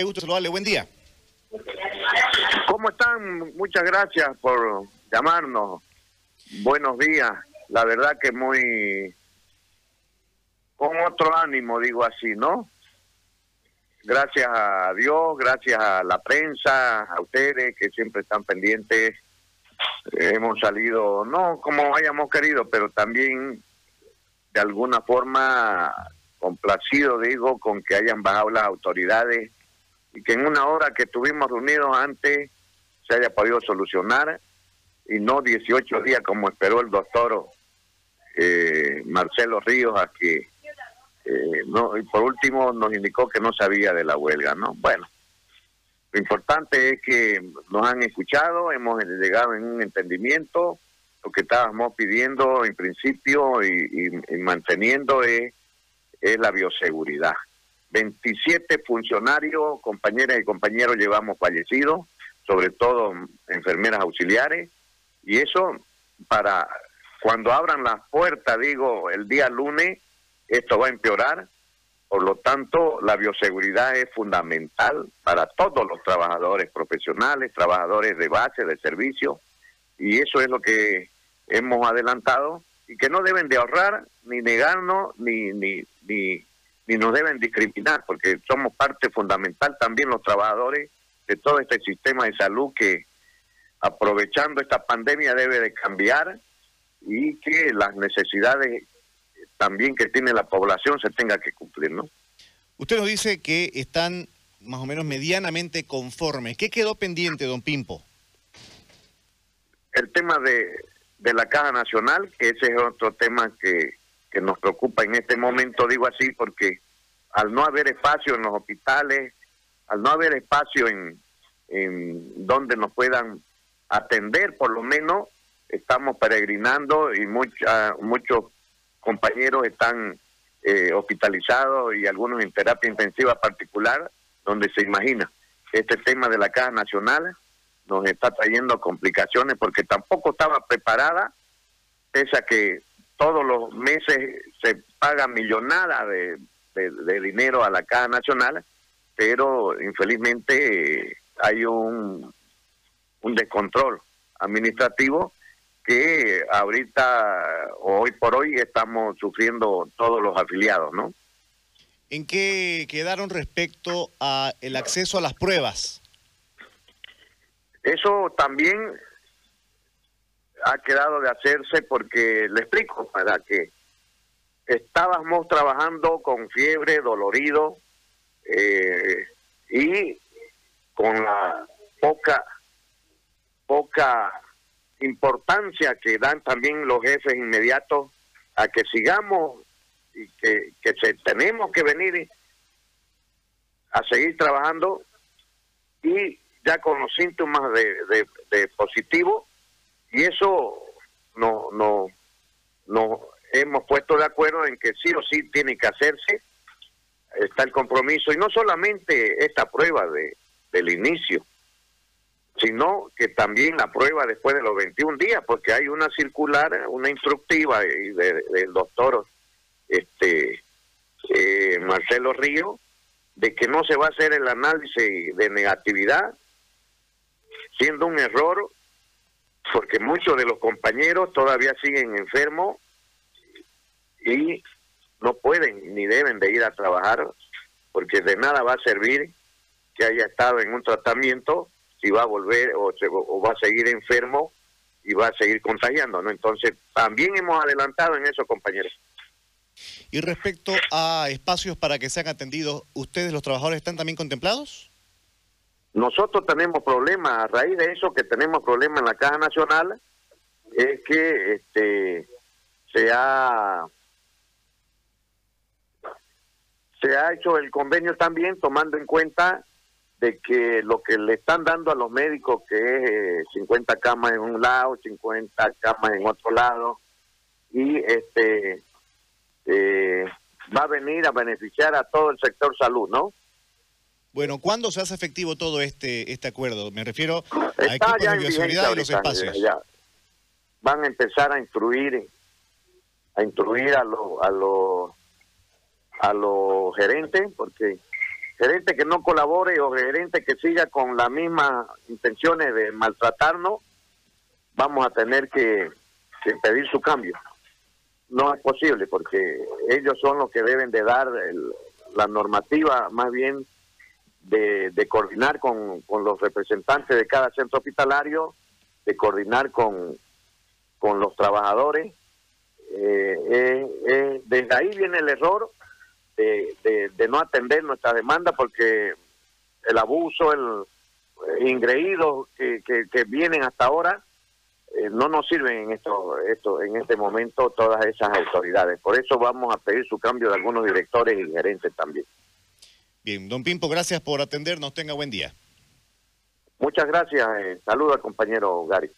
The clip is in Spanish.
Qué gusto saludarle, buen día. ¿Cómo están? Muchas gracias por llamarnos. Buenos días. La verdad que muy con otro ánimo, digo así, ¿no? Gracias a Dios, gracias a la prensa, a ustedes que siempre están pendientes. Hemos salido, no como hayamos querido, pero también de alguna forma complacido, digo, con que hayan bajado las autoridades y que en una hora que estuvimos reunidos antes se haya podido solucionar y no 18 días como esperó el doctor eh, Marcelo Ríos a que eh, no y por último nos indicó que no sabía de la huelga no bueno lo importante es que nos han escuchado hemos llegado en un entendimiento lo que estábamos pidiendo en principio y, manteniendo es la bioseguridad 27 funcionarios, compañeras y compañeros llevamos fallecidos, sobre todo enfermeras auxiliares, y eso para cuando abran las puertas, digo, el día lunes, esto va a empeorar, por lo tanto, la bioseguridad es fundamental para todos los trabajadores profesionales, trabajadores de base, de servicio, y eso es lo que hemos adelantado y que no deben de ahorrar ni negarnos ni ni ni ni nos deben discriminar, porque somos parte fundamental también los trabajadores de todo este sistema de salud que aprovechando esta pandemia debe de cambiar y que las necesidades también que tiene la población se tenga que cumplir, ¿no? Usted nos dice que están más o menos medianamente conformes. ¿Qué quedó pendiente, don Pimpo? El tema de, de la Caja Nacional, que ese es otro tema que que nos preocupa en este momento, digo así, porque al no haber espacio en los hospitales, al no haber espacio en, en donde nos puedan atender, por lo menos estamos peregrinando y mucha, muchos compañeros están eh, hospitalizados y algunos en terapia intensiva particular, donde se imagina este tema de la Caja Nacional nos está trayendo complicaciones porque tampoco estaba preparada, pese a que todos los meses se paga millonada de, dinero a la Caja Nacional, pero infelizmente hay un, un descontrol administrativo que ahorita, hoy por hoy, estamos sufriendo todos los afiliados, ¿no? ¿En qué quedaron respecto a el acceso a las pruebas? Eso también ha quedado de hacerse porque, le explico, para que estábamos trabajando con fiebre, dolorido eh, y con la poca, poca importancia que dan también los jefes inmediatos a que sigamos y que, que tenemos que venir a seguir trabajando y ya con los síntomas de, de positivo y eso no, no, no hemos puesto de acuerdo en que sí o sí tiene que hacerse, está el compromiso, y no solamente esta prueba de, del inicio, sino que también la prueba después de los 21 días, porque hay una circular, una instructiva del doctor este eh, Marcelo Río, de que no se va a hacer el análisis de negatividad, siendo un error porque muchos de los compañeros todavía siguen enfermos y no pueden ni deben de ir a trabajar porque de nada va a servir que haya estado en un tratamiento si va a volver o, o va a seguir enfermo y va a seguir contagiando, ¿no? Entonces, también hemos adelantado en eso, compañeros. Y respecto a espacios para que sean atendidos, ¿ustedes los trabajadores están también contemplados? Nosotros tenemos problemas, a raíz de eso que tenemos problemas en la Caja Nacional, es que este se ha se ha hecho el convenio también tomando en cuenta de que lo que le están dando a los médicos que es 50 eh, camas en un lado, 50 camas en otro lado y este eh, va a venir a beneficiar a todo el sector salud, ¿no? Bueno, ¿cuándo se hace efectivo todo este este acuerdo? Me refiero a equipos de bioseguridad y los espacios. Van a empezar a instruir a instruir a los a los a los gerentes porque gerente que no colabore o gerente que siga con las mismas intenciones de maltratarnos, vamos a tener que, pedir su cambio. No es posible porque ellos son los que deben de dar la normativa más bien de, coordinar con, los representantes de cada centro hospitalario, de coordinar con, con los trabajadores. Eh, eh, eh, desde ahí viene el error de, no atender nuestra demanda porque el abuso, el ingreído que, que, vienen hasta ahora no nos sirven en esto, esto, en este momento todas esas autoridades. Por eso vamos a pedir su cambio de algunos directores y gerentes también. Bien, don Pimpo, gracias por atendernos. Tenga buen día. Muchas gracias. Eh, saludo al compañero Gary.